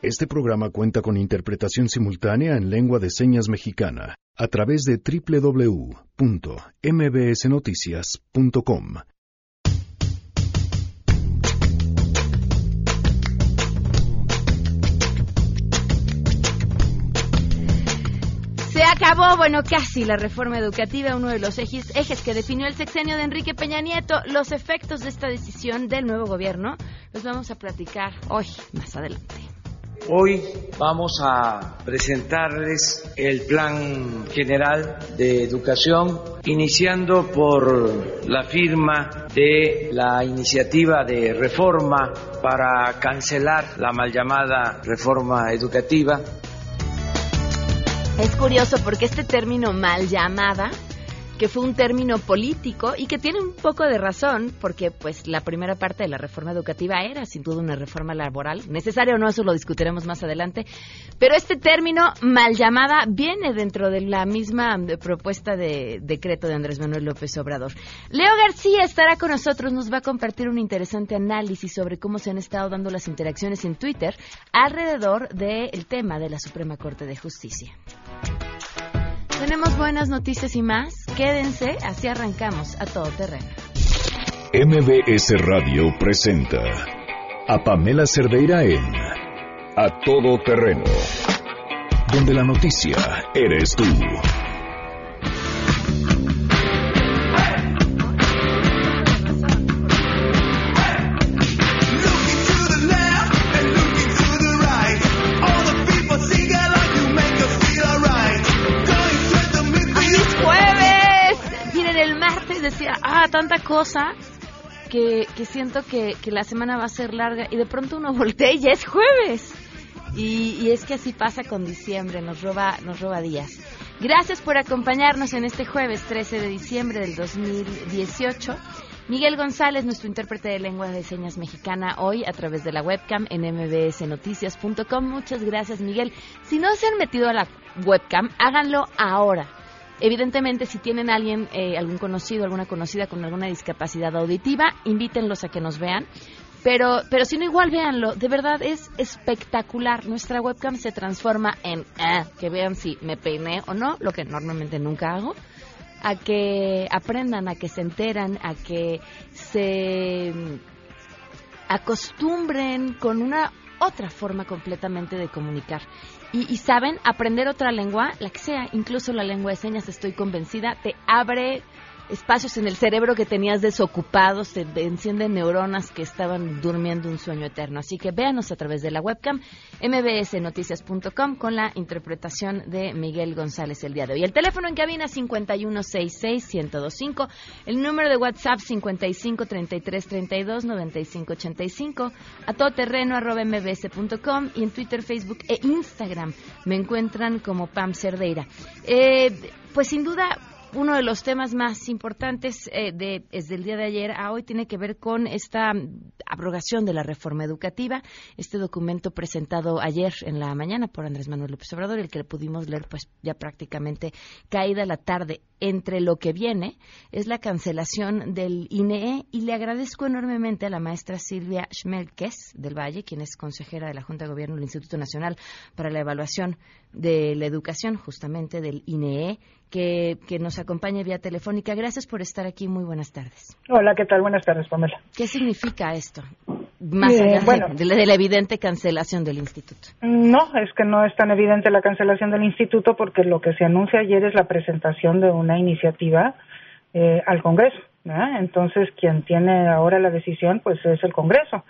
Este programa cuenta con interpretación simultánea en lengua de señas mexicana a través de www.mbsnoticias.com. Se acabó, bueno, casi la reforma educativa, uno de los ejes, ejes que definió el sexenio de Enrique Peña Nieto. Los efectos de esta decisión del nuevo gobierno los vamos a platicar hoy, más adelante. Hoy vamos a presentarles el Plan General de Educación, iniciando por la firma de la iniciativa de reforma para cancelar la mal llamada reforma educativa. Es curioso porque este término mal llamada que fue un término político y que tiene un poco de razón, porque pues la primera parte de la reforma educativa era sin duda una reforma laboral, necesaria o no, eso lo discutiremos más adelante, pero este término mal llamada viene dentro de la misma propuesta de decreto de Andrés Manuel López Obrador. Leo García estará con nosotros, nos va a compartir un interesante análisis sobre cómo se han estado dando las interacciones en Twitter alrededor del tema de la Suprema Corte de Justicia. Tenemos buenas noticias y más. Quédense, así arrancamos a todo terreno. MBS Radio presenta a Pamela Cerdeira en A Todo Terreno, donde la noticia eres tú. Tanta cosa que, que siento que, que, la semana va a ser larga y de pronto uno voltea y ya es jueves. Y, y, es que así pasa con diciembre, nos roba, nos roba días. Gracias por acompañarnos en este jueves 13 de diciembre del 2018. Miguel González, nuestro intérprete de lengua de señas mexicana, hoy a través de la webcam en mbsnoticias.com. Muchas gracias, Miguel. Si no se han metido a la webcam, háganlo ahora Evidentemente, si tienen alguien, eh, algún conocido, alguna conocida con alguna discapacidad auditiva, invítenlos a que nos vean. Pero, pero si no, igual véanlo. De verdad es espectacular. Nuestra webcam se transforma en ah, que vean si me peiné o no, lo que normalmente nunca hago. A que aprendan, a que se enteran, a que se acostumbren con una otra forma completamente de comunicar. Y, saben, aprender otra lengua, la que sea, incluso la lengua de señas, estoy convencida, te abre espacios en el cerebro que tenías desocupados, se encienden neuronas que estaban durmiendo un sueño eterno. Así que véanos a través de la webcam mbsnoticias.com con la interpretación de Miguel González el día de hoy. El teléfono en cabina 5166125, el número de WhatsApp 5533329585, a todoterreno arroba mbs.com y en Twitter, Facebook e Instagram me encuentran como Pam Cerdeira. Eh, pues sin duda uno de los temas más importantes eh, de, desde el día de ayer a hoy tiene que ver con esta abrogación de la reforma educativa, este documento presentado ayer en la mañana por Andrés Manuel López Obrador, el que pudimos leer pues ya prácticamente caída la tarde. Entre lo que viene es la cancelación del INE y le agradezco enormemente a la maestra Silvia Schmelkes del Valle, quien es consejera de la Junta de Gobierno del Instituto Nacional para la Evaluación de la Educación, justamente del INE, que, que nos acompaña vía telefónica. Gracias por estar aquí. Muy buenas tardes. Hola, ¿qué tal? Buenas tardes, Pamela. ¿Qué significa esto? Más eh, allá de, la evidente cancelación del instituto. No, es que no es tan evidente la cancelación del instituto porque lo que se anuncia ayer es la presentación de una iniciativa eh, al Congreso. Entonces, quien tiene ahora la decisión, pues es el Congreso.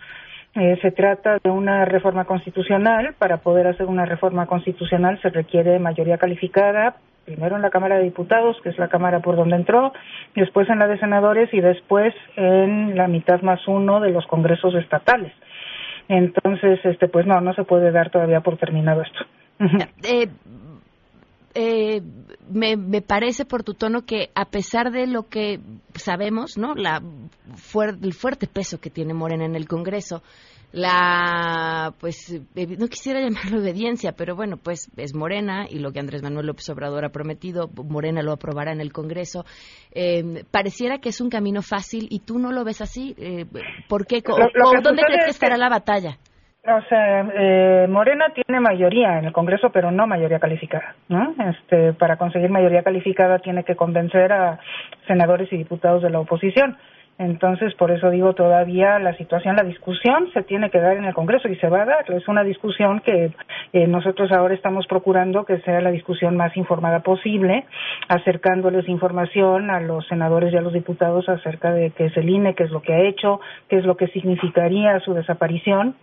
Eh, se trata de una reforma constitucional. Para poder hacer una reforma constitucional se requiere mayoría calificada, primero en la Cámara de Diputados, que es la Cámara por donde entró, después en la de Senadores y después en la mitad más uno de los congresos estatales. Entonces, este, pues no, no se puede dar todavía por terminado esto. Eh, eh, me, me, parece por tu tono que a pesar de lo que sabemos, ¿no? La el fuerte peso que tiene Morena en el Congreso, la, pues, no quisiera llamarlo obediencia, pero bueno, pues es Morena y lo que Andrés Manuel López Obrador ha prometido, Morena lo aprobará en el Congreso. Eh, pareciera que es un camino fácil y tú no lo ves así. Eh, ¿Por qué? ¿Dónde crees que estará la batalla? O sea, eh, Morena tiene mayoría en el Congreso, pero no mayoría calificada, ¿no? Este, para conseguir mayoría calificada tiene que convencer a senadores y diputados de la oposición. Entonces, por eso digo, todavía la situación, la discusión se tiene que dar en el Congreso y se va a dar. Es una discusión que eh, nosotros ahora estamos procurando que sea la discusión más informada posible, acercándoles información a los senadores y a los diputados acerca de qué es el INE, qué es lo que ha hecho, qué es lo que significaría su desaparición.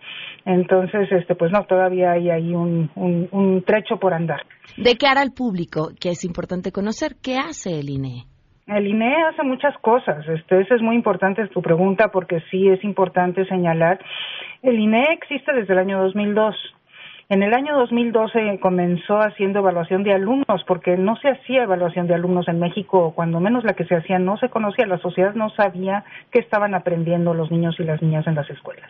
Entonces, este, pues no, todavía hay ahí un, un trecho por andar. De cara al público, que es importante conocer, ¿qué hace el INE? El INE hace muchas cosas. Este, esa es muy importante tu pregunta porque sí es importante señalar. El INE existe desde el año 2002. En el año 2012 comenzó haciendo evaluación de alumnos, porque no se hacía evaluación de alumnos en México, cuando menos la que se hacía no se conocía, la sociedad no sabía qué estaban aprendiendo los niños y las niñas en las escuelas.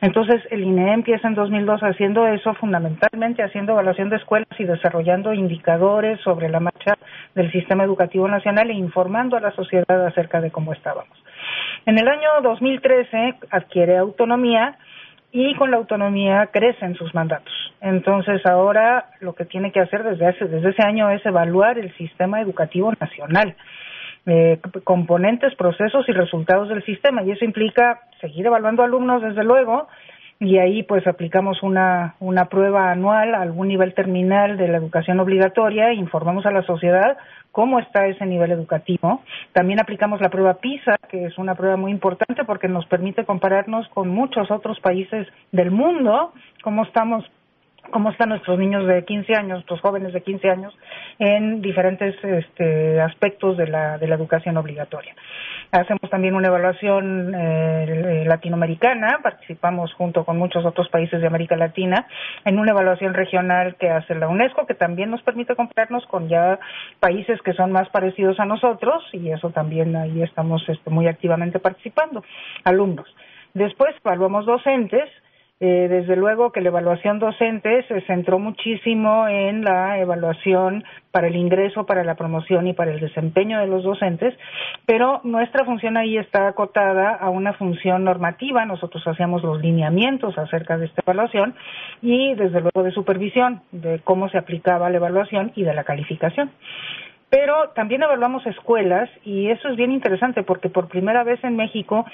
Entonces, el INE empieza en 2002 haciendo eso, fundamentalmente haciendo evaluación de escuelas y desarrollando indicadores sobre la marcha del sistema educativo nacional e informando a la sociedad acerca de cómo estábamos. En el año 2013 adquiere autonomía y con la autonomía crecen sus mandatos. Entonces ahora lo que tiene que hacer desde ese, desde ese año es evaluar el sistema educativo nacional. Eh, componentes, procesos y resultados del sistema y eso implica seguir evaluando alumnos desde luego y ahí pues aplicamos una, una prueba anual a algún nivel terminal de la educación obligatoria informamos a la sociedad cómo está ese nivel educativo. También aplicamos la prueba PISA, que es una prueba muy importante porque nos permite compararnos con muchos otros países del mundo, cómo estamos cómo están nuestros niños de 15 años, nuestros jóvenes de 15 años, en diferentes este, aspectos de la, de la educación obligatoria. Hacemos también una evaluación eh, latinoamericana, participamos junto con muchos otros países de América Latina en una evaluación regional que hace la UNESCO, que también nos permite compararnos con ya países que son más parecidos a nosotros y eso también ahí estamos este, muy activamente participando, alumnos. Después evaluamos docentes, eh, desde luego que la evaluación docente se centró muchísimo en la evaluación para el ingreso, para la promoción y para el desempeño de los docentes, pero nuestra función ahí está acotada a una función normativa. Nosotros hacíamos los lineamientos acerca de esta evaluación y desde luego de supervisión de cómo se aplicaba la evaluación y de la calificación. Pero también evaluamos escuelas y eso es bien interesante porque por primera vez en México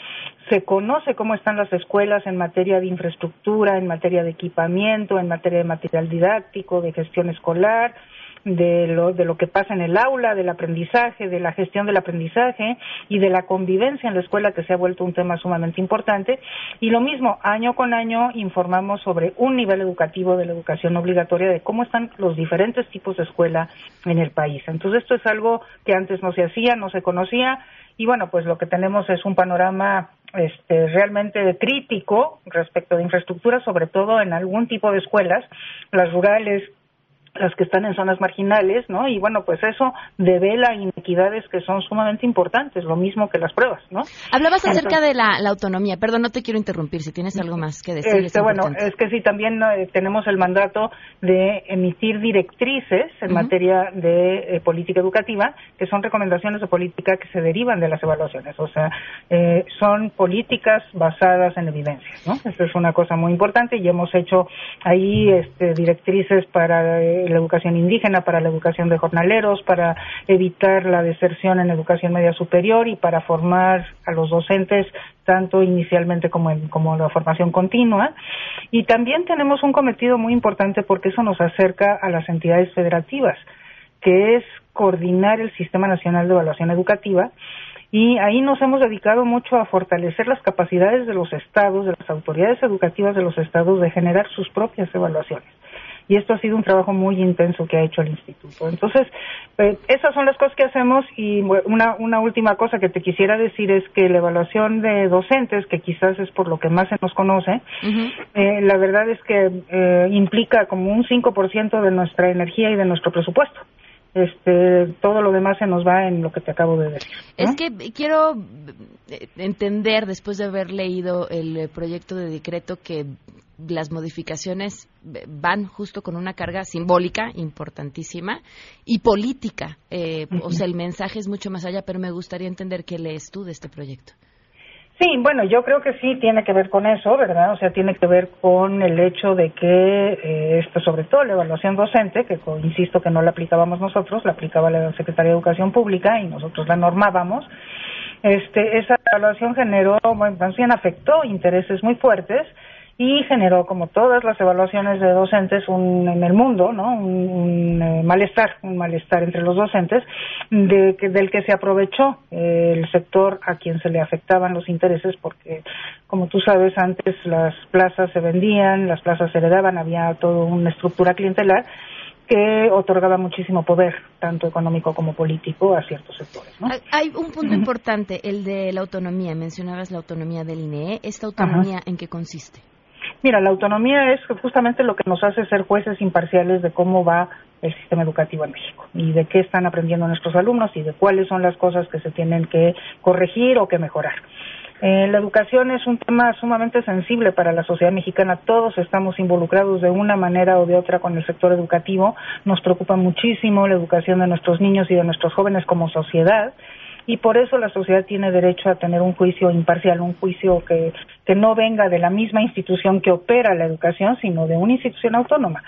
se conoce cómo están las escuelas en materia de infraestructura, en materia de equipamiento, en materia de material didáctico, de gestión escolar, de lo, de lo que pasa en el aula, del aprendizaje, de la gestión del aprendizaje y de la convivencia en la escuela que se ha vuelto un tema sumamente importante. Y lo mismo, año con año informamos sobre un nivel educativo de la educación obligatoria, de cómo están los diferentes tipos de escuela en el país. Entonces esto es algo que antes no se hacía, no se conocía y bueno, pues lo que tenemos es un panorama este, realmente crítico respecto de infraestructura, sobre todo en algún tipo de escuelas, las rurales, las que están en zonas marginales, ¿no? Y bueno, pues eso devela inequidades que son sumamente importantes, lo mismo que las pruebas, ¿no? Hablabas acerca de la, autonomía, perdón, no te quiero interrumpir, si tienes algo más que decir. Este, bueno, es que sí, también eh, tenemos el mandato de emitir directrices en materia de eh, política educativa, que son recomendaciones de política que se derivan de las evaluaciones, o sea, eh, son políticas basadas en evidencia, ¿no? Eso es una cosa muy importante y hemos hecho ahí este, directrices para la educación indígena, para la educación de jornaleros, para evitar la deserción en educación media superior y para formar a los docentes tanto inicialmente como en como la formación continua. Y también tenemos un cometido muy importante porque eso nos acerca a las entidades federativas, que es coordinar el Sistema Nacional de Evaluación Educativa y ahí nos hemos dedicado mucho a fortalecer las capacidades de los estados, de las autoridades educativas de los estados de generar sus propias evaluaciones y esto ha sido un trabajo muy intenso que ha hecho el instituto. Entonces, eh, esas son las cosas que hacemos y una, una última cosa que te quisiera decir es que la evaluación de docentes, que quizás es por lo que más se nos conoce, eh, la verdad es que eh, implica como un 5% de nuestra energía y de nuestro presupuesto este, todo lo demás se nos va en lo que te acabo de decir. Es que quiero entender, después de haber leído el proyecto de decreto, que las modificaciones van justo con una carga simbólica importantísima y política. Eh, o sea, el mensaje es mucho más allá, pero me gustaría entender qué lees tú de este proyecto. Sí, bueno, yo creo que sí tiene que ver con eso, ¿verdad? O sea, tiene que ver con el hecho de que eh, esto, sobre todo la evaluación docente, que insisto que no la aplicábamos nosotros, la aplicaba la Secretaría de Educación Pública y nosotros la normábamos. Este, esa evaluación generó, bueno, más bien afectó intereses muy fuertes y generó, como todas las evaluaciones de docentes, un, en el mundo, ¿no? Un, eh, malestar, un malestar entre los docentes, de, que, del que se aprovechó eh, el sector a quien se le afectaban los intereses, porque, como tú sabes, antes las plazas se vendían, las plazas se heredaban, había toda una estructura clientelar que otorgaba muchísimo poder, tanto económico como político, a ciertos sectores. ¿no? Hay un punto importante, el de la autonomía. Mencionabas la autonomía del INE. ¿Esta autonomía en qué consiste? Mira, la autonomía es justamente lo que nos hace ser jueces imparciales de cómo va el sistema educativo en México y de qué están aprendiendo nuestros alumnos y de cuáles son las cosas que se tienen que corregir o que mejorar. Eh, la educación es un tema sumamente sensible para la sociedad mexicana. Todos estamos involucrados de una manera o de otra con el sector educativo. Nos preocupa muchísimo la educación de nuestros niños y de nuestros jóvenes como sociedad y por eso la sociedad tiene derecho a tener un juicio imparcial, un juicio que, que no venga de la misma institución que opera la educación, sino de una institución autónoma.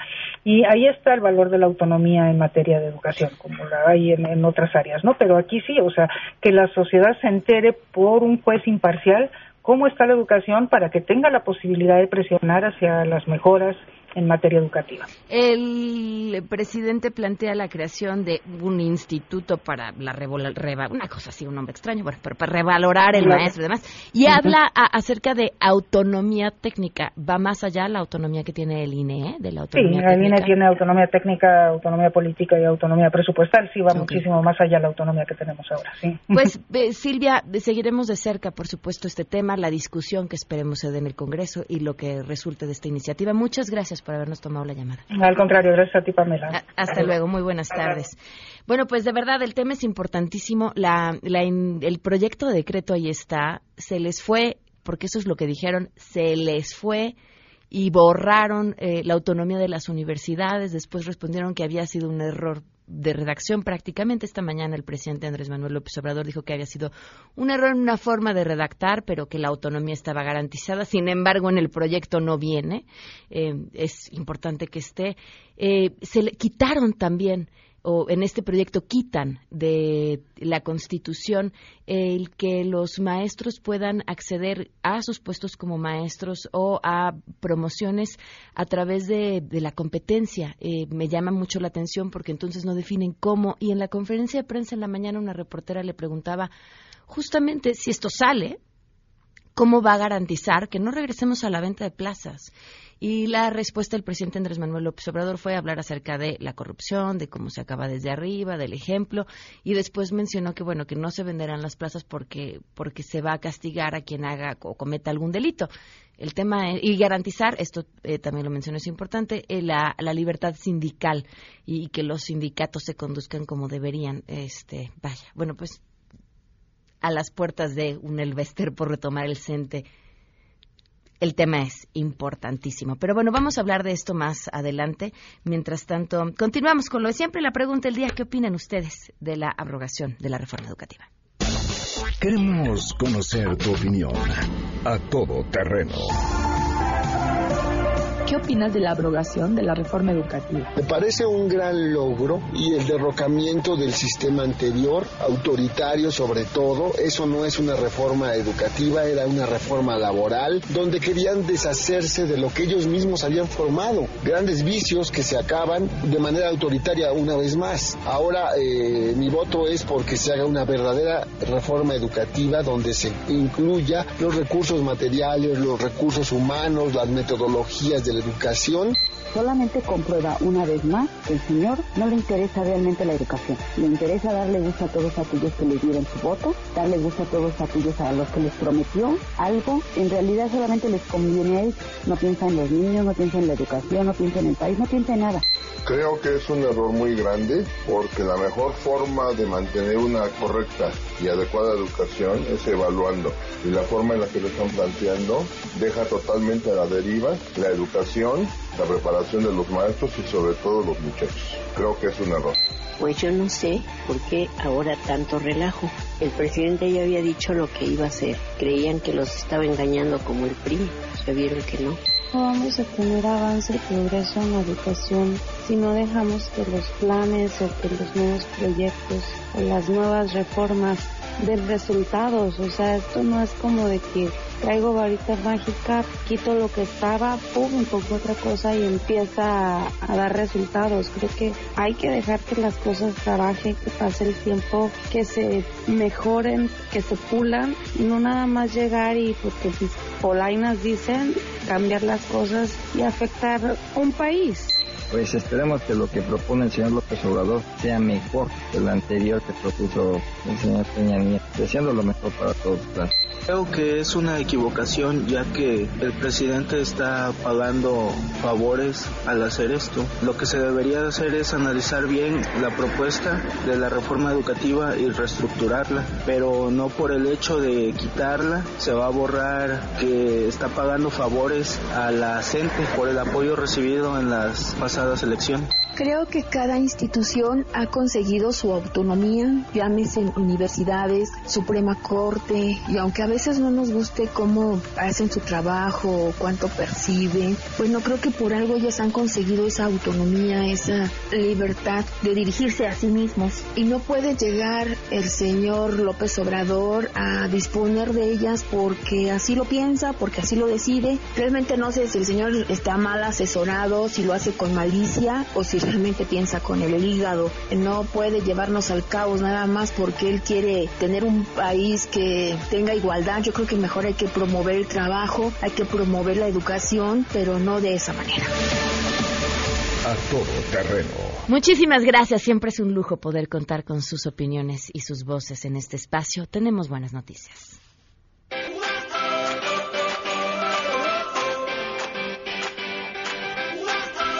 Y ahí está el valor de la autonomía en materia de educación, como la hay en, en otras áreas, ¿no? Pero aquí sí, o sea, que la sociedad se entere por un juez imparcial cómo está la educación para que tenga la posibilidad de presionar hacia las mejoras en materia educativa. El presidente plantea la creación de un instituto para la reva, una cosa así, un nombre extraño, bueno, pero para revalorar el maestro y demás. Y habla acerca de autonomía técnica. ¿Va más allá la autonomía que tiene el INE? Eh? De la autonomía sí, el INE tiene autonomía técnica, autonomía política y autonomía presupuestal. Sí, va muchísimo más allá la autonomía que tenemos ahora, sí. Pues, Silvia, seguiremos de cerca, por supuesto, este tema, la discusión que esperemos se dé en el Congreso y lo que resulte de esta iniciativa. Muchas gracias por habernos tomado la llamada. Al contrario, gracias a ti, Pamela. hasta luego, muy buenas tardes. Bueno, pues de verdad el tema es importantísimo. La, el proyecto de decreto ahí está. Se les fue, porque eso es lo que dijeron, se les fue y borraron eh, la autonomía de las universidades. Después respondieron que había sido un error de redacción prácticamente. Esta mañana el presidente Andrés Manuel López Obrador dijo que había sido un error en una forma de redactar, pero que la autonomía estaba garantizada. Sin embargo, en el proyecto no viene. Eh, es importante que esté. Eh, se le quitaron también o en este proyecto quitan de la Constitución el que los maestros puedan acceder a sus puestos como maestros o a promociones a través de, la competencia. Eh, me llama mucho la atención porque entonces no definen cómo. Y en la conferencia de prensa en la mañana una reportera le preguntaba justamente si esto sale, ¿cómo va a garantizar que no regresemos a la venta de plazas? Y la respuesta del presidente Andrés Manuel López Obrador fue hablar acerca de la corrupción, de cómo se acaba desde arriba, del ejemplo, y después mencionó que bueno que no se venderán las plazas porque porque se va a castigar a quien haga o cometa algún delito. El tema y garantizar esto eh, también lo mencionó es importante eh, la, la, libertad sindical y, que los sindicatos se conduzcan como deberían. Este vaya bueno pues a las puertas de un Elvester por retomar el CENTE el tema es importantísimo. Pero bueno, vamos a hablar de esto más adelante. Mientras tanto, continuamos con lo de siempre. La pregunta del día, ¿qué opinan ustedes de la abrogación de la reforma educativa? Queremos conocer tu opinión a todo terreno ¿Qué opinas de la abrogación de la reforma educativa? Me parece un gran logro y el derrocamiento del sistema anterior, autoritario sobre todo. Eso no es una reforma educativa, era una reforma laboral, donde querían deshacerse de lo que ellos mismos habían formado. Grandes vicios que se acaban de manera autoritaria una vez más. Ahora eh, mi voto es porque se haga una verdadera reforma educativa donde se incluya los recursos materiales, los recursos humanos, las metodologías de la educación solamente comprueba una vez más que el señor no le interesa realmente la educación. Le interesa darle gusto a todos aquellos que le dieron su voto, darle gusto a todos aquellos a los que les prometió algo. En realidad solamente les conviene a ellos. No piensa en los niños, no piensa en la educación, no piensa en el país, no piensa en nada. Creo que es un error muy grande porque la mejor forma de mantener una correcta y adecuada educación es evaluando. Y la forma en la que lo están planteando deja totalmente a la deriva la educación la preparación de los maestros y sobre todo los muchachos. Creo que es un error. Pues yo no sé por qué ahora tanto relajo. El presidente ya había dicho lo que iba a hacer. Creían que los estaba engañando como el PRI. Ya vieron que no. No vamos a tener avance y progreso en la educación si no dejamos que los planes o que los nuevos proyectos o las nuevas reformas den resultados. O sea, esto no es como de que traigo varita mágica, quito lo que estaba, pum, pongo otra cosa y empieza a, dar resultados. Creo que hay que dejar que las cosas trabajen, que pase el tiempo, que se mejoren, que se pulan, no nada más llegar y porque mis polainas dicen cambiar las cosas y afectar un país. Pues esperemos que lo que propone el señor López Obrador sea mejor que lo anterior que propuso el señor Peña Nieto, deseando lo mejor para todos. Creo que es una equivocación ya que el presidente está pagando favores al hacer esto. Lo que se debería hacer es analizar bien la propuesta de la reforma educativa y reestructurarla, pero no por el hecho de quitarla se va a borrar que está pagando favores a la gente por el apoyo recibido en las pasadas elecciones. Creo que cada institución ha conseguido su autonomía, llámese universidades, Suprema Corte, y aunque a veces no nos guste cómo hacen su trabajo o cuánto perciben, pues no creo que por algo ellos han conseguido esa autonomía, esa libertad de dirigirse a sí mismos. Y no puede llegar el señor López Obrador a disponer de ellas porque así lo piensa, porque así lo decide. Realmente no sé si el señor está mal asesorado, si lo hace con malicia o si realmente piensa con el hígado. No puede llevarnos al caos nada más porque él quiere tener un país que tenga igualdad. Yo creo que mejor hay que promover el trabajo, hay que promover la educación, pero no de esa manera. A todo terreno. Muchísimas gracias. Siempre es un lujo poder contar con sus opiniones y sus voces en este espacio. Tenemos buenas noticias.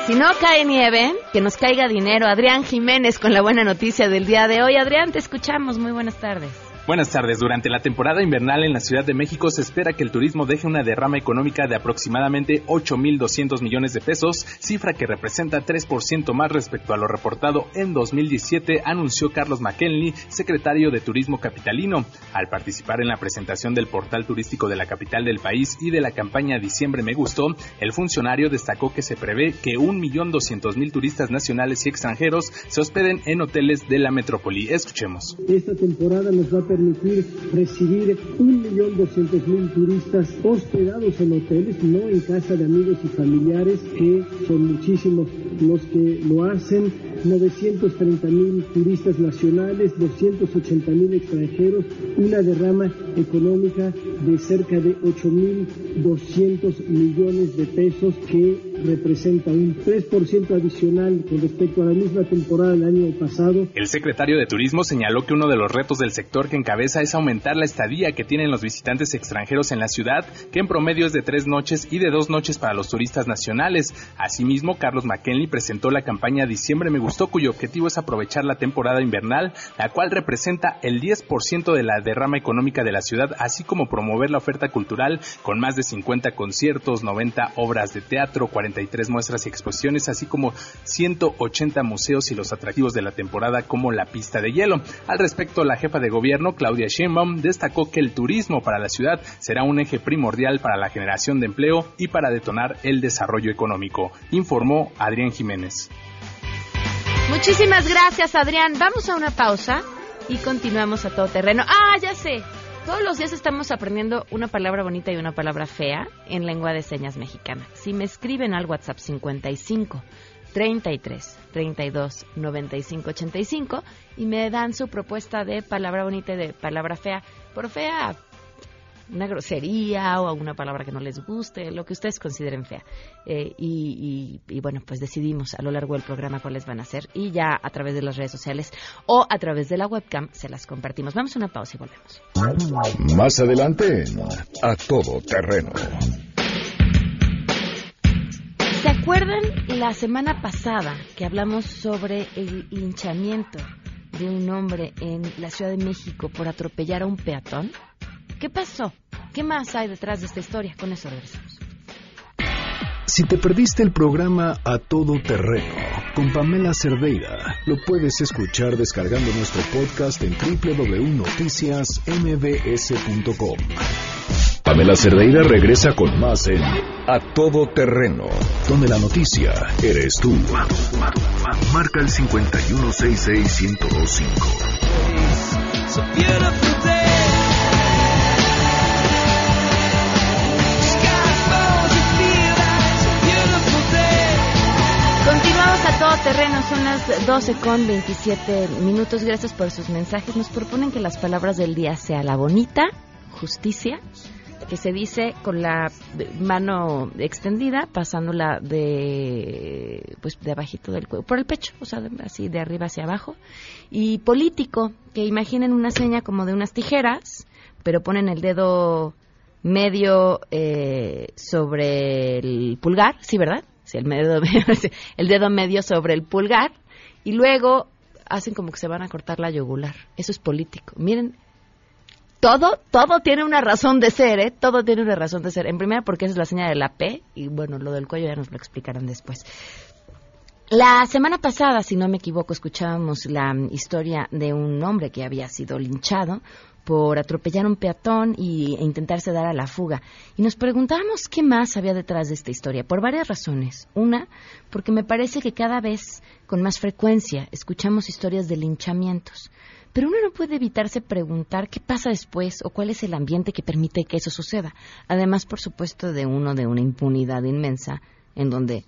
Si no cae nieve, que nos caiga dinero. Adrián Jiménez con la buena noticia del día de hoy. Adrián, te escuchamos. Muy buenas tardes. Buenas tardes. Durante la temporada invernal en la Ciudad de México se espera que el turismo deje una derrama económica de aproximadamente 8.200 millones de pesos, cifra que representa 3% más respecto a lo reportado en 2017, anunció Carlos McKinley, secretario de Turismo Capitalino. Al participar en la presentación del portal turístico de la capital del país y de la campaña Diciembre Me Gustó, el funcionario destacó que se prevé que 1.200.000 turistas nacionales y extranjeros se hospeden en hoteles de la metrópoli. Escuchemos. Esta temporada nos va permitir recibir 1.200.000 turistas hospedados en hoteles, no en casa de amigos y familiares, que son muchísimos los que lo hacen, 930.000 turistas nacionales, 280.000 extranjeros, una derrama económica de cerca de 8.200 millones de pesos que representa un 3% adicional con respecto a la misma temporada del año pasado. El secretario de Turismo señaló que uno de los retos del sector que encabeza es aumentar la estadía que tienen los visitantes extranjeros en la ciudad, que en promedio es de tres noches y de dos noches para los turistas nacionales. Asimismo, Carlos McKinley presentó la campaña Diciembre Me Cuyo objetivo es aprovechar la temporada invernal, la cual representa el 10% de la derrama económica de la ciudad, así como promover la oferta cultural con más de 50 conciertos, 90 obras de teatro, 43 muestras y exposiciones, así como 180 museos y los atractivos de la temporada como la pista de hielo. Al respecto, la jefa de gobierno, Claudia Sheinbaum, destacó que el turismo para la ciudad será un eje primordial para la generación de empleo y para detonar el desarrollo económico, informó Adrián Jiménez. Muchísimas gracias, Adrián. Vamos a una pausa y continuamos a todo terreno. Ah, ya sé. Todos los días estamos aprendiendo una palabra bonita y una palabra fea en lengua de señas mexicana. Si me escriben al WhatsApp 55 33 32 95 85 y me dan su propuesta de palabra bonita y de palabra fea, por fea una grosería o alguna palabra que no les guste, lo que ustedes consideren fea. Eh, y, y, y, bueno, pues decidimos a lo largo del programa cuáles van a ser y ya a través de las redes sociales o a través de la webcam se las compartimos. Vamos a una pausa y volvemos. Más adelante, a todo terreno. ¿Se acuerdan la semana pasada que hablamos sobre el hinchamiento de un hombre en la Ciudad de México por atropellar a un peatón? ¿Qué pasó? ¿Qué más hay detrás de esta historia? Con eso regresamos. Si te perdiste el programa A Todo Terreno con Pamela Cerdeira, lo puedes escuchar descargando nuestro podcast en www.noticiasmbs.com. Pamela Cerdeira regresa con más en A Todo Terreno, donde la noticia eres tú. Marca el 5166125. A todo terreno, son las 12 con 27 minutos. Gracias por sus mensajes. Nos proponen que las palabras del día sea la bonita, justicia, que se dice con la mano extendida, pasándola de pues de abajito del cuello, por el pecho, o sea, así de arriba hacia abajo. Y político, que imaginen una seña como de unas tijeras, pero ponen el dedo medio eh, sobre el pulgar, sí, ¿verdad? El, dedo, medio sobre el pulgar y luego hacen como que se van a cortar la yugular. Eso es político. Miren, todo, todo tiene una razón de ser, ¿eh? Todo tiene una razón de ser. En primera, porque es la señal de la P, y bueno, lo del cuello ya nos lo explicarán después. La semana pasada, si no me equivoco, escuchábamos la historia de un hombre que había sido linchado por atropellar a un peatón y, e intentarse dar a la fuga. Y nos preguntábamos qué más había detrás de esta historia, por varias razones. Una, porque me parece que cada vez con más frecuencia escuchamos historias de linchamientos. Pero uno no puede evitarse preguntar qué pasa después o cuál es el ambiente que permite que eso suceda. Además, por supuesto, de uno de una impunidad inmensa en donde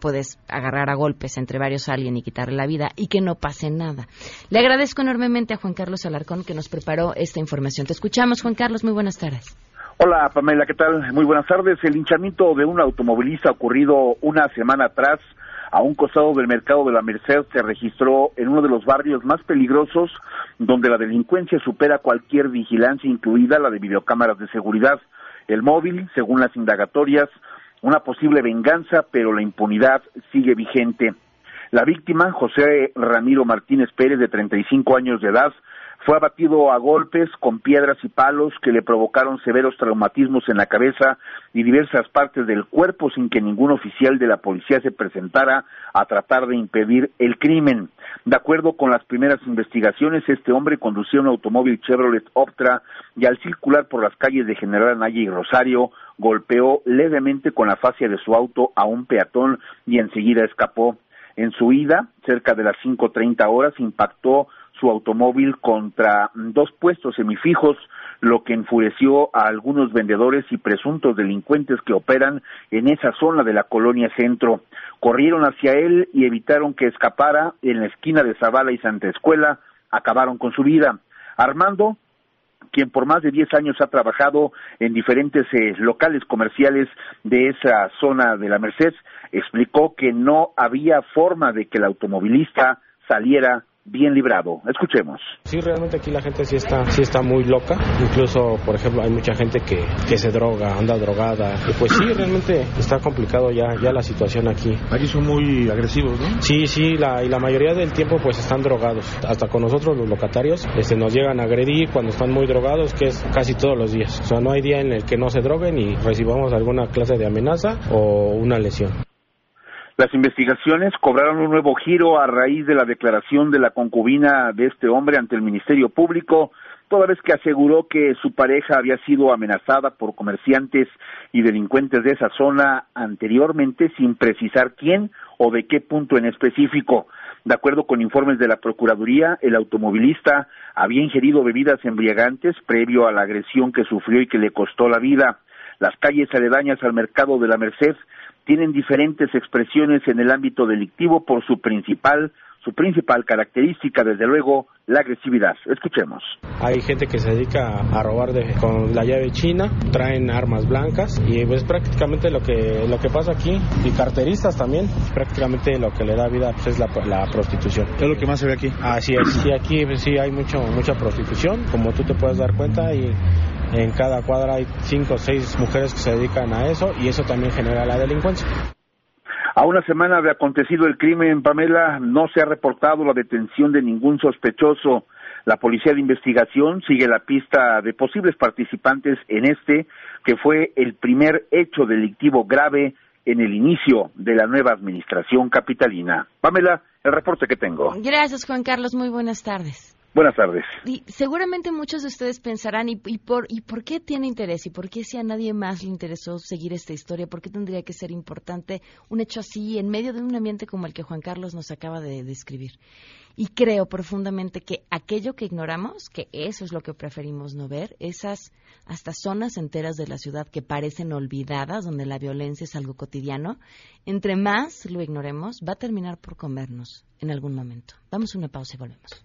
puedes agarrar a golpes entre varios a alguien y quitarle la vida y que no pase nada. Le agradezco enormemente a Juan Carlos Alarcón que nos preparó esta información. Te escuchamos, Juan Carlos. Muy buenas tardes. Hola, Pamela, ¿qué tal? Muy buenas tardes. El hinchamiento de un automovilista ocurrido una semana atrás a un costado del mercado de la Merced se registró en uno de los barrios más peligrosos donde la delincuencia supera cualquier vigilancia, incluida la de videocámaras de seguridad. El móvil, según las indagatorias, una posible venganza, pero la impunidad sigue vigente. La víctima, José Ramiro Martínez Pérez, de 35 años de edad, fue abatido a golpes con piedras y palos que le provocaron severos traumatismos en la cabeza y diversas partes del cuerpo sin que ningún oficial de la policía se presentara a tratar de impedir el crimen. De acuerdo con las primeras investigaciones, este hombre conducía un automóvil Chevrolet Optra y al circular por las calles de General Anaya y Rosario golpeó levemente con la fascia de su auto a un peatón y enseguida escapó. En su ida, cerca de las 5.30 horas, impactó su automóvil contra dos puestos semifijos, lo que enfureció a algunos vendedores y presuntos delincuentes que operan en esa zona de la colonia centro. Corrieron hacia él y evitaron que escapara en la esquina de Zavala y Santa Escuela, acabaron con su vida. Armando, quien por más de 10 años ha trabajado en diferentes eh, locales comerciales de esa zona de la Merced, explicó que no había forma de que el automovilista saliera bien librado. Escuchemos. Sí, realmente aquí la gente sí está, sí está muy loca. Incluso, por ejemplo, hay mucha gente que, que se droga, anda drogada. Y pues sí, realmente está complicado ya, ya la situación aquí. Aquí son muy agresivos, ¿no? Sí, sí, la, y la mayoría del tiempo pues están drogados. Hasta con nosotros los locatarios este, nos llegan a agredir cuando están muy drogados, que es casi todos los días. O sea, no hay día en el que no se droguen y recibamos alguna clase de amenaza o una lesión. Las investigaciones cobraron un nuevo giro a raíz de la declaración de la concubina de este hombre ante el Ministerio Público, toda vez que aseguró que su pareja había sido amenazada por comerciantes y delincuentes de esa zona anteriormente sin precisar quién o de qué punto en específico. De acuerdo con informes de la Procuraduría, el automovilista había ingerido bebidas embriagantes previo a la agresión que sufrió y que le costó la vida. Las calles aledañas al mercado de la Merced tienen diferentes expresiones en el ámbito delictivo por su principal su principal característica, desde luego, la agresividad. Escuchemos. Hay gente que se dedica a robar de, con la llave china, traen armas blancas y es prácticamente lo que lo que pasa aquí. Y carteristas también, prácticamente lo que le da vida pues, es la, la, prostitución. Es lo que más se ve aquí. Así es. Sí, aquí pues, sí hay mucho mucha prostitución, como tú te puedes dar cuenta y en cada cuadra hay cinco o seis mujeres que se dedican a eso y eso también genera la delincuencia. A una semana de acontecido el crimen, Pamela, no se ha reportado la detención de ningún sospechoso. La Policía de Investigación sigue la pista de posibles participantes en este, que fue el primer hecho delictivo grave en el inicio de la nueva administración capitalina. Pamela, el reporte que tengo. Gracias, Juan Carlos. Muy buenas tardes. Buenas tardes. Y seguramente muchos de ustedes pensarán, ¿y, por, ¿y por qué tiene interés? ¿Y por qué si a nadie más le interesó seguir esta historia? ¿Por qué tendría que ser importante un hecho así en medio de un ambiente como el que Juan Carlos nos acaba de describir? Y creo profundamente que aquello que ignoramos, que eso es lo que preferimos no ver, esas hasta zonas enteras de la ciudad que parecen olvidadas, donde la violencia es algo cotidiano, entre más lo ignoremos, va a terminar por comernos en algún momento. Damos una pausa y volvemos.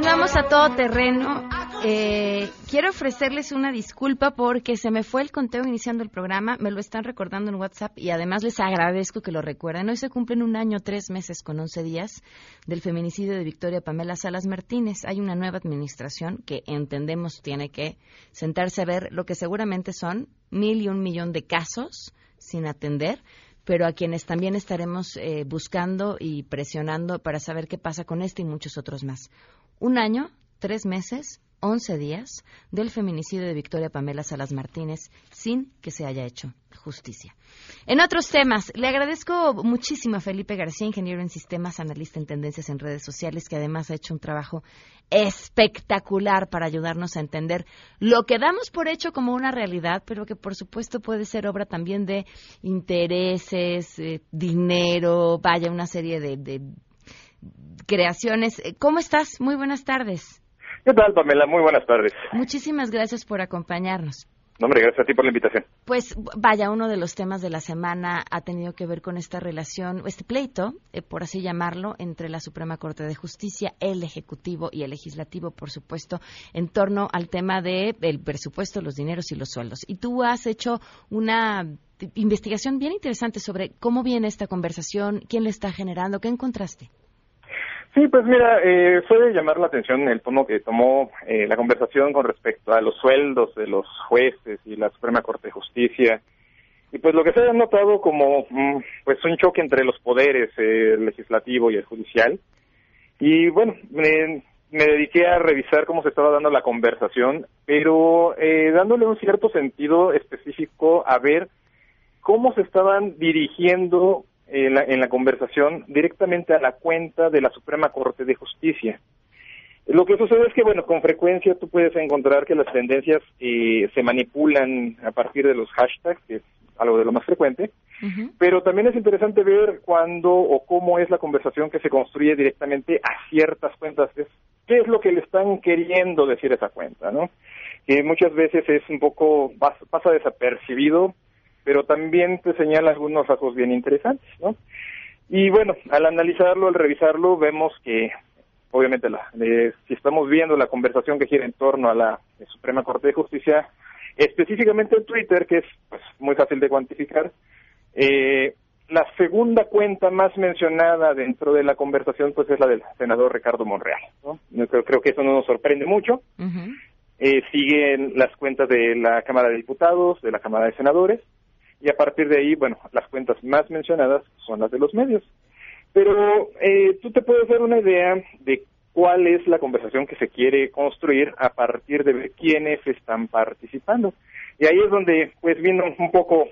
Continuamos a todo terreno. Eh, quiero ofrecerles una disculpa porque se me fue el conteo iniciando el programa, me lo están recordando en WhatsApp y además les agradezco que lo recuerden. Hoy se cumplen un año, tres meses con once días del feminicidio de Victoria Pamela Salas Martínez. Hay una nueva administración que entendemos tiene que sentarse a ver lo que seguramente son mil y un millón de casos sin atender pero a quienes también estaremos eh, buscando y presionando para saber qué pasa con este y muchos otros más. Un año, tres meses, once días del feminicidio de Victoria Pamela Salas Martínez sin que se haya hecho justicia. En otros temas, le agradezco muchísimo a Felipe García, ingeniero en sistemas, analista en tendencias en redes sociales, que además ha hecho un trabajo espectacular para ayudarnos a entender lo que damos por hecho como una realidad, pero que por supuesto puede ser obra también de intereses, eh, dinero, vaya, una serie de, de creaciones. ¿Cómo estás? Muy buenas tardes. ¿Qué tal, Pamela? Muy buenas tardes. Muchísimas gracias por acompañarnos. No, hombre, gracias a ti por la invitación. Pues vaya, uno de los temas de la semana ha tenido que ver con esta relación, este pleito, eh, por así llamarlo, entre la Suprema Corte de Justicia, el Ejecutivo y el Legislativo, por supuesto, en torno al tema del presupuesto, los dineros y los sueldos. Y tú has hecho una investigación bien interesante sobre cómo viene esta conversación, quién la está generando, ¿qué encontraste? Sí, pues mira, eh, fue de llamar la atención el tono que tomó eh, la conversación con respecto a los sueldos de los jueces y la Suprema Corte de Justicia. Y pues lo que se ha notado como mm, pues un choque entre los poderes, eh, el legislativo y el judicial. Y bueno, me, me dediqué a revisar cómo se estaba dando la conversación, pero eh, dándole un cierto sentido específico a ver cómo se estaban dirigiendo en la, en la conversación directamente a la cuenta de la Suprema Corte de Justicia. Lo que sucede es que, bueno, con frecuencia tú puedes encontrar que las tendencias eh, se manipulan a partir de los hashtags, que es algo de lo más frecuente, pero también es interesante ver cuándo o cómo es la conversación que se construye directamente a ciertas cuentas. ¿Qué es lo que le están queriendo decir esa cuenta, no? Que muchas veces es un poco, pasa desapercibido pero también te señala algunos rasgos bien interesantes, ¿no? Y bueno, al analizarlo, al revisarlo, vemos que obviamente la, eh, si estamos viendo la conversación que gira en torno a la Suprema Corte de Justicia, específicamente en Twitter, que es pues, muy fácil de cuantificar, eh, la segunda cuenta más mencionada dentro de la conversación pues es la del senador Ricardo Monreal. ¿no? Creo, creo que eso no nos sorprende mucho. eh, siguen las cuentas de la Cámara de Diputados, de la Cámara de Senadores, y a partir de ahí, bueno, las cuentas más mencionadas son las de los medios. Pero eh, tú te puedes dar una idea de cuál es la conversación que se quiere construir a partir de ver quiénes están participando. Y ahí es donde, pues, viene un poco,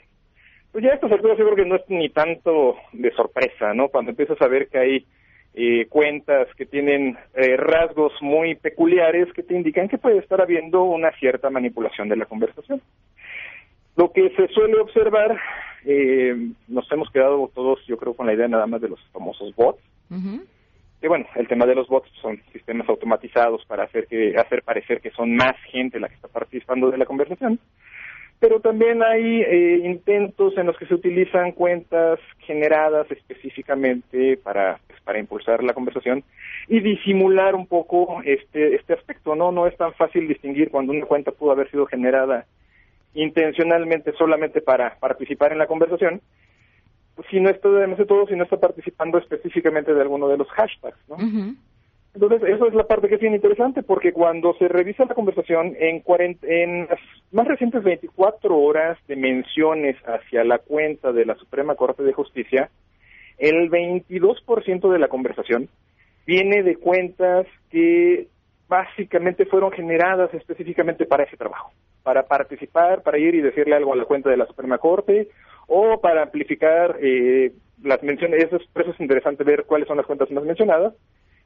pues ya a estas alturas yo creo que no es ni tanto de sorpresa, ¿no? Cuando empiezas a ver que hay eh, cuentas que tienen eh, rasgos muy peculiares que te indican que puede estar habiendo una cierta manipulación de la conversación. Lo que se suele observar, eh, nos hemos quedado todos, yo creo, con la idea nada más de los famosos bots. Que bueno, el tema de los bots son sistemas automatizados para hacer que hacer parecer que son más gente la que está participando de la conversación. Pero también hay eh, intentos en los que se utilizan cuentas generadas específicamente para, pues, para impulsar la conversación y disimular un poco este este aspecto, ¿no? No es tan fácil distinguir cuando una cuenta pudo haber sido generada intencionalmente solamente para participar en la conversación, si no está, además de todo, si no está participando específicamente de alguno de los hashtags, ¿no? Entonces, eso es la parte que es bien interesante, porque cuando se revisa la conversación, en, en las más recientes 24 horas de menciones hacia la cuenta de la Suprema Corte de Justicia, el 22% de la conversación viene de cuentas que básicamente fueron generadas específicamente para ese trabajo, para participar, para ir y decirle algo a la cuenta de la Suprema Corte o para amplificar eh, las menciones. Eso es, eso es interesante ver cuáles son las cuentas más mencionadas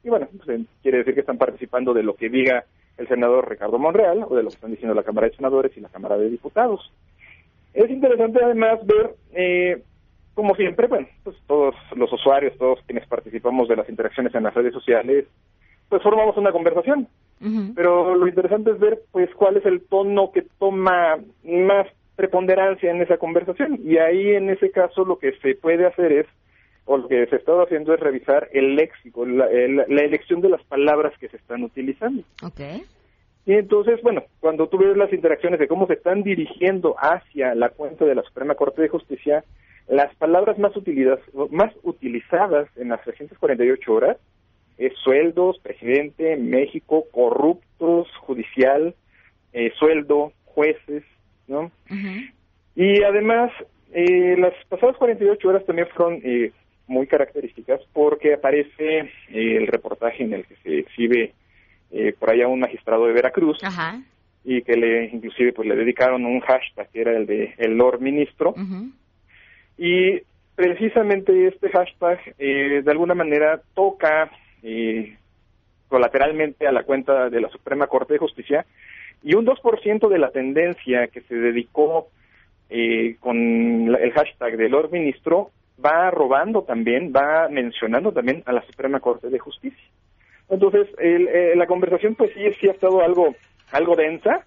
y bueno, pues, eh, quiere decir que están participando de lo que diga el senador Ricardo Monreal o de lo que están diciendo la Cámara de Senadores y la Cámara de Diputados. Es interesante además ver, eh, como siempre, bueno, pues todos los usuarios, todos quienes participamos de las interacciones en las redes sociales, pues formamos una conversación. Pero lo interesante es ver, pues, cuál es el tono que toma más preponderancia en esa conversación. Y ahí, en ese caso, lo que se puede hacer es o lo que se está haciendo es revisar el léxico, la, elección de las palabras que se están utilizando. Okay. Y entonces, bueno, cuando tú ves las interacciones de cómo se están dirigiendo hacia la cuenta de la Suprema Corte de Justicia, las palabras más, utilizadas, más utilizadas en las 348 horas es sueldos, presidente, México, corruptos, judicial, eh, sueldo, jueces, ¿no? Y además, eh, las pasadas 48 horas también fueron eh, muy características porque aparece eh, el reportaje en el que se exhibe eh, por allá un magistrado de Veracruz y que le inclusive pues le dedicaron un hashtag que era el de el Lord Ministro. Y precisamente este hashtag eh, de alguna manera toca colateralmente a la cuenta de la Suprema Corte de Justicia y un 2% de la tendencia que se dedicó con el hashtag de Lord Ministro va robando también, va mencionando también a la Suprema Corte de Justicia. Entonces, eh, la conversación pues sí, sí ha estado algo, algo densa,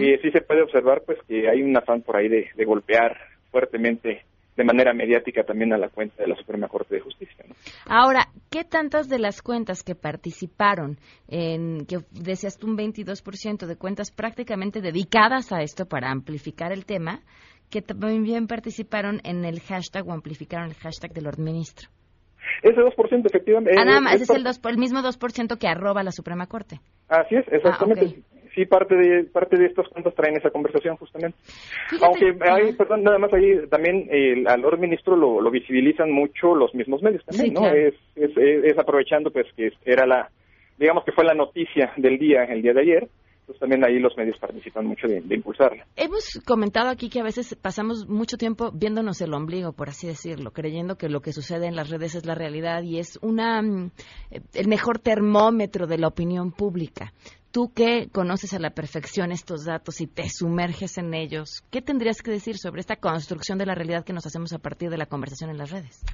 y sí se puede observar pues que hay un afán por ahí de, golpear fuertemente de manera mediática también a la cuenta de la Suprema Corte de Justicia. Ahora, ¿qué tantas de las cuentas que participaron, en que decías tú un 22% de cuentas prácticamente dedicadas a esto para amplificar el tema, que también participaron en el hashtag o amplificaron el hashtag del Lord Ministro. Ese 2% efectivamente. Ah, nada más, es, el, el mismo 2% que arroba la Suprema Corte. Así es, exactamente. Ah, sí, parte de parte de estas cuentas traen esa conversación justamente. Aunque hay, perdón, nada más ahí también al Lord Ministro lo, lo, visibilizan mucho los mismos medios también, ¿no? Es, es, es aprovechando pues que era la, digamos que fue la noticia del día, el día de ayer, pues también ahí los medios participan mucho de, impulsarla. Hemos comentado aquí que a veces pasamos mucho tiempo viéndonos el ombligo, por así decirlo, creyendo que lo que sucede en las redes es la realidad y es una mm, el mejor termómetro de la opinión pública. Tú que conoces a la perfección estos datos y te sumerges en ellos, ¿qué tendrías que decir sobre esta construcción de la realidad que nos hacemos a partir de la conversación en las redes?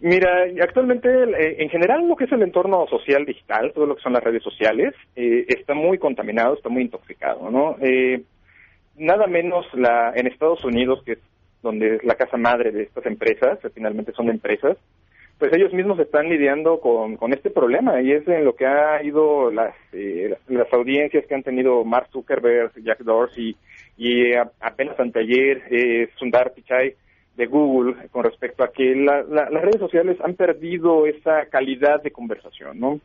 Mira, actualmente eh, en general lo que es el entorno social digital, todo lo que son las redes sociales, eh, está muy contaminado, está muy intoxicado, ¿no? Eh, nada menos la en Estados Unidos, que es donde es la casa madre de estas empresas, finalmente son empresas, pues ellos mismos están lidiando con, con este problema y es en lo que ha ido las, las audiencias que han tenido Mark Zuckerberg, Jack Dorsey y apenas anteayer eh, Sundar Pichai, de Google con respecto a que las redes sociales han perdido esa calidad de conversación, ¿no?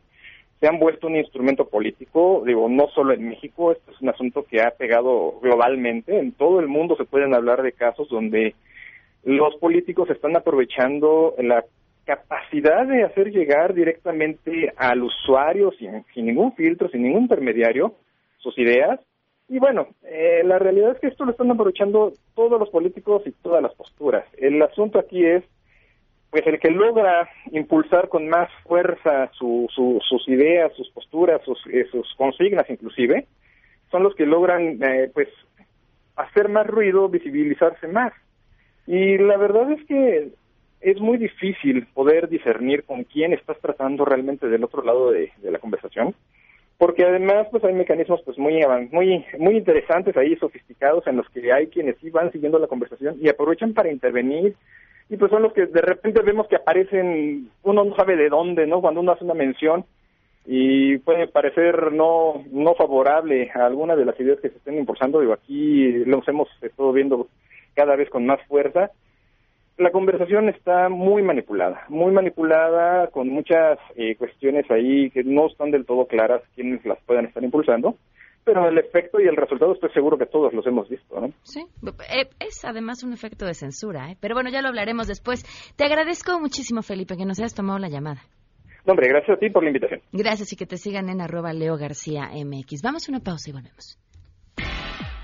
Se han vuelto un instrumento político, digo, no solo en México, esto es un asunto que ha pegado globalmente, en todo el mundo se pueden hablar de casos donde los políticos están aprovechando la capacidad de hacer llegar directamente al usuario sin, sin ningún filtro, sin ningún intermediario, sus ideas y bueno, eh, la realidad es que esto lo están aprovechando todos los políticos y todas las posturas. El asunto aquí es, pues el que logra impulsar con más fuerza su, sus ideas, sus posturas, sus, eh, sus, consignas inclusive, son los que logran, eh, pues, hacer más ruido, visibilizarse más. Y la verdad es que es muy difícil poder discernir con quién estás tratando realmente del otro lado de la conversación porque además pues hay mecanismos pues muy muy muy interesantes ahí sofisticados en los que hay quienes sí van siguiendo la conversación y aprovechan para intervenir y pues son los que de repente vemos que aparecen, uno no sabe de dónde, ¿no? Cuando uno hace una mención y puede parecer no no favorable a alguna de las ideas que se estén impulsando, digo, aquí los hemos estado viendo cada vez con más fuerza. La conversación está muy manipulada, muy manipulada, con muchas eh, cuestiones ahí que no están del todo claras quienes las puedan estar impulsando pero el efecto y el resultado estoy seguro que todos los hemos visto, ¿no? Sí, eh, es además un efecto de censura, ¿eh? Pero bueno, ya lo hablaremos después. Te agradezco muchísimo, Felipe, que nos hayas tomado la llamada. No, hombre, gracias a ti por la invitación. Gracias y que te sigan en arroba Leo García MX. Vamos a una pausa y volvemos.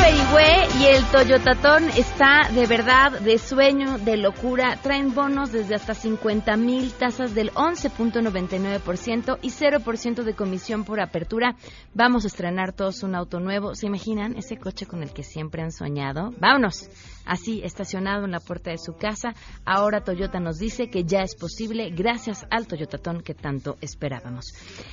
Averigüé y el Toyotatón está de verdad de sueño, de locura. Traen bonos desde hasta 50 mil tasas del 11.99% y 0% de comisión por apertura. Vamos a estrenar todos un auto nuevo. ¿Se imaginan ese coche con el que siempre han soñado? Vámonos. Así, estacionado en la puerta de su casa, ahora Toyota nos dice que ya es posible gracias al Toyotatón que tanto esperábamos.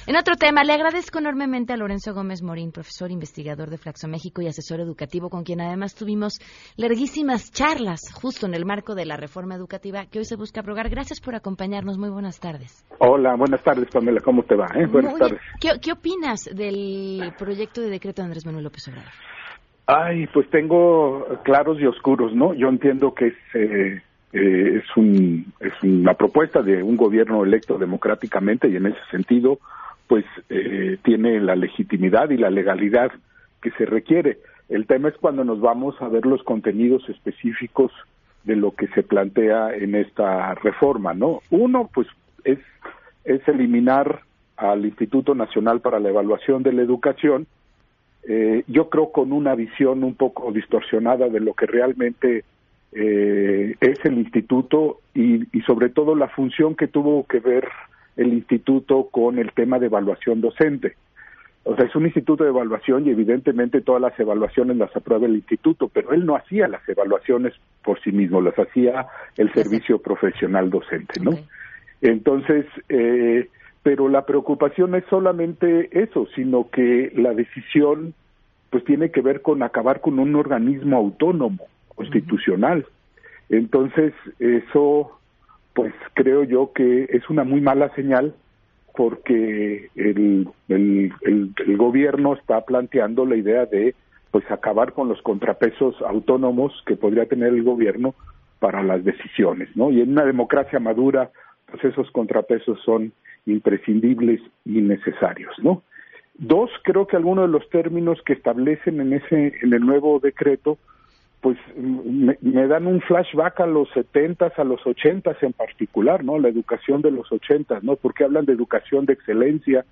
En otro tema, le agradezco enormemente a Lorenzo Gómez Morín, profesor investigador de Flaxo México y asesor educativo, con quien además tuvimos larguísimas charlas justo en el marco de la reforma educativa que hoy se busca aprobar. Gracias por acompañarnos. Muy buenas tardes. Hola, buenas tardes, Pamela. ¿Cómo te va? Eh? Buenas tardes. ¿qué, ¿Qué opinas del proyecto de decreto de Andrés Manuel López Obrador? Ay, pues tengo claros y oscuros, ¿no? Yo entiendo que es, eh, eh, es, un, es una propuesta de un gobierno electo democráticamente y en ese sentido, pues eh, tiene la legitimidad y la legalidad que se requiere. El tema es cuando nos vamos a ver los contenidos específicos de lo que se plantea en esta reforma, ¿no? Uno, pues es, es eliminar al Instituto Nacional para la Evaluación de la Educación, eh, yo creo con una visión un poco distorsionada de lo que realmente eh, es el instituto y, sobre todo la función que tuvo que ver el instituto con el tema de evaluación docente. O sea, es un instituto de evaluación y evidentemente todas las evaluaciones las aprueba el instituto, pero él no hacía las evaluaciones por sí mismo, las hacía el servicio profesional docente, ¿no? Entonces, eh, pero la preocupación no es solamente eso, sino que la decisión pues tiene que ver con acabar con un organismo autónomo constitucional. Entonces, eso pues creo yo que es una muy mala señal porque el, el, el, gobierno está planteando la idea de pues acabar con los contrapesos autónomos que podría tener el gobierno para las decisiones, ¿no? Y en una democracia madura, pues esos contrapesos son imprescindibles y necesarios, ¿no? Dos, creo que algunos de los términos que establecen en ese en el nuevo decreto pues me, dan un flashback a los setentas, a los ochentas en particular, ¿no? La educación de los ochentas, ¿no? Porque hablan de educación de excelencia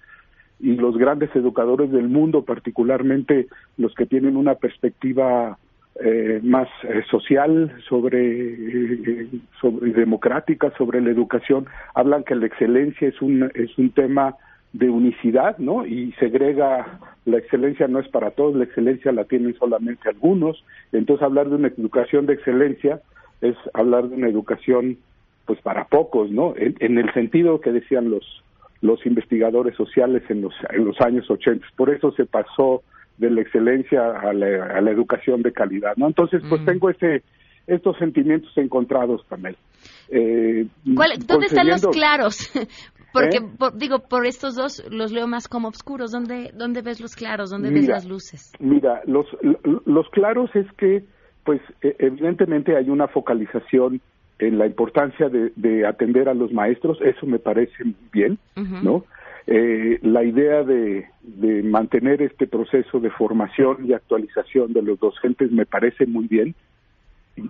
y los grandes educadores del mundo, particularmente los que tienen una perspectiva eh, más eh, social sobre, eh, sobre democrática sobre la educación. Hablan que la excelencia es un es un tema de unicidad no y segrega la excelencia no es para todos la excelencia la tienen solamente algunos. Entonces hablar de una educación de excelencia es hablar de una educación pues para pocos no en, en el sentido que decían los los investigadores sociales en los en los años 80 por eso se pasó de la excelencia a la, educación de calidad, ¿no? Entonces, pues mm. tengo ese, estos sentimientos encontrados, Pamela. Eh, ¿Dónde están los claros? Porque, ¿Eh? digo, por estos dos los leo más como oscuros. ¿Dónde, dónde ves los claros? ¿Dónde ves las luces? Mira, los, los claros es que, pues, e, evidentemente hay una focalización en la importancia de, de atender a los maestros, eso me parece bien, ¿no? Eh, la idea de, mantener este proceso de formación y actualización de los docentes me parece muy bien,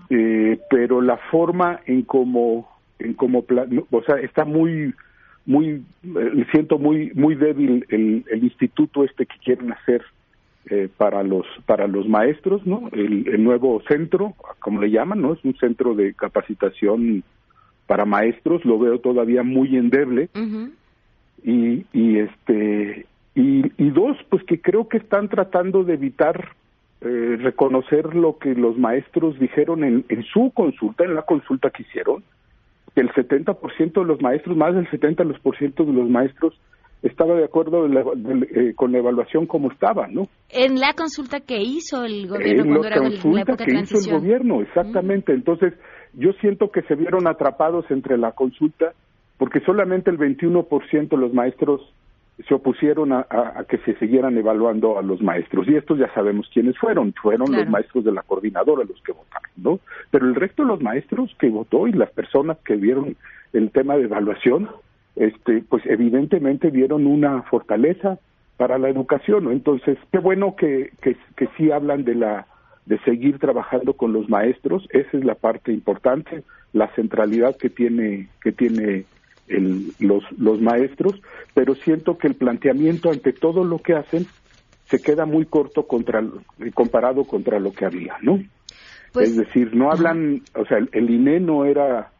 eh, pero la forma en cómo, en cómo, o sea, está muy, muy, eh, siento muy, muy débil el, el instituto este que quieren hacer para los para los maestros no el, nuevo centro como le llaman no es un centro de capacitación para maestros lo veo todavía muy endeble y, este y, dos pues que creo que están tratando de evitar eh, reconocer lo que los maestros dijeron en, en su consulta, en la consulta que hicieron, que el 70% de los maestros, más del 70% de los maestros estaba de acuerdo eh, con la evaluación como estaba, ¿no? En la consulta que hizo el gobierno en cuando la era consulta la época de que hizo el transición. gobierno, exactamente. Entonces, yo siento que se vieron atrapados entre la consulta porque solamente el 21% de los maestros se opusieron a, a- a que se siguieran evaluando a los maestros. Y estos ya sabemos quiénes fueron. Fueron los maestros de la coordinadora los que votaron, ¿no? Pero el resto de los maestros que votó y las personas que vieron el tema de evaluación, este, pues evidentemente vieron una fortaleza para la educación, ¿no? Entonces, qué bueno que, que, que sí hablan de la de seguir trabajando con los maestros, esa es la parte importante, la centralidad que tiene que tiene el- los los maestros, pero siento que el planteamiento ante todo lo que hacen se queda muy corto contra comparado contra lo que había, ¿no? Pues, es decir, no hablan, o sea, el, el INE no era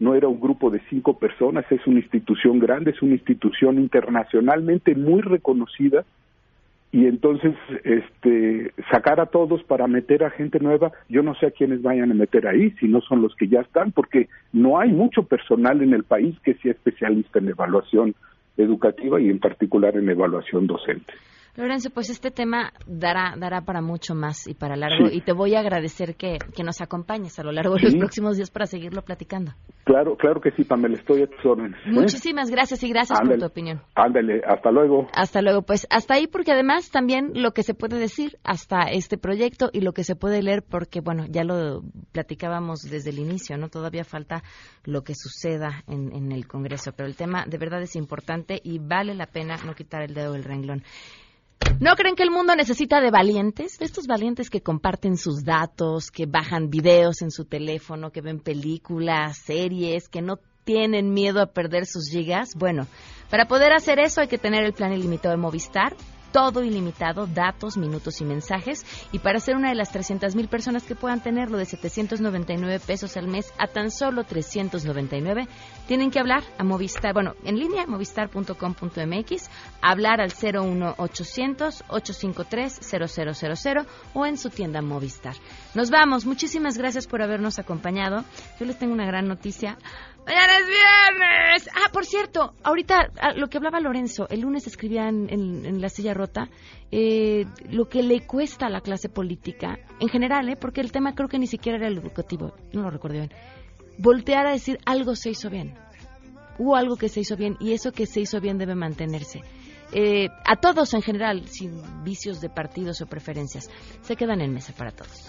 no era un grupo de cinco personas, es una institución grande, es una institución internacionalmente muy reconocida y entonces este sacar a todos para meter a gente nueva, yo no sé a quiénes vayan a meter ahí, si no son los que ya están, porque no hay mucho personal en el país que sea especialista en evaluación educativa y en particular en evaluación docente. Lorenzo, pues este tema dará dará para mucho más y para largo Sí. y te voy a agradecer que, que nos acompañes a lo largo de los Sí. próximos días para seguirlo platicando. Claro, claro que sí, Pamela, estoy a tus órdenes. ¿eh? Muchísimas gracias y gracias por tu opinión. Ándale, hasta luego. Hasta luego, pues hasta ahí porque además también lo que se puede decir hasta este proyecto y lo que se puede leer porque bueno, ya lo platicábamos desde el inicio, ¿no? Todavía falta lo que suceda en, en el Congreso, pero el tema de verdad es importante y vale la pena no quitar el dedo del renglón. ¿No creen que el mundo necesita de valientes? De estos valientes que comparten sus datos, que bajan videos en su teléfono, que ven películas, series, que no tienen miedo a perder sus gigas. Bueno, para poder hacer eso hay que tener el plan ilimitado de Movistar. Todo ilimitado, datos, minutos y mensajes. Y para ser una de las 300 mil personas que puedan tenerlo de 799 pesos al mes a tan solo 399, tienen que hablar a Movistar, bueno, en línea, movistar.com.mx, hablar al 01800 853 0000 o en su tienda Movistar. Nos vamos, muchísimas gracias por habernos acompañado. Yo les tengo una gran noticia. ¡Mañana es viernes! Ah, por cierto, ahorita ah, lo que hablaba Lorenzo, el lunes escribía en, en- en La Silla Rota, eh, lo que le cuesta a la clase política, en general, ¿eh? porque el tema creo que ni siquiera era el educativo, no lo recuerdo bien, voltear a decir algo se hizo bien. Hubo algo que se hizo bien y eso que se hizo bien debe mantenerse. Eh, a todos en general, sin vicios de partidos o preferencias. Se quedan en mesa para todos.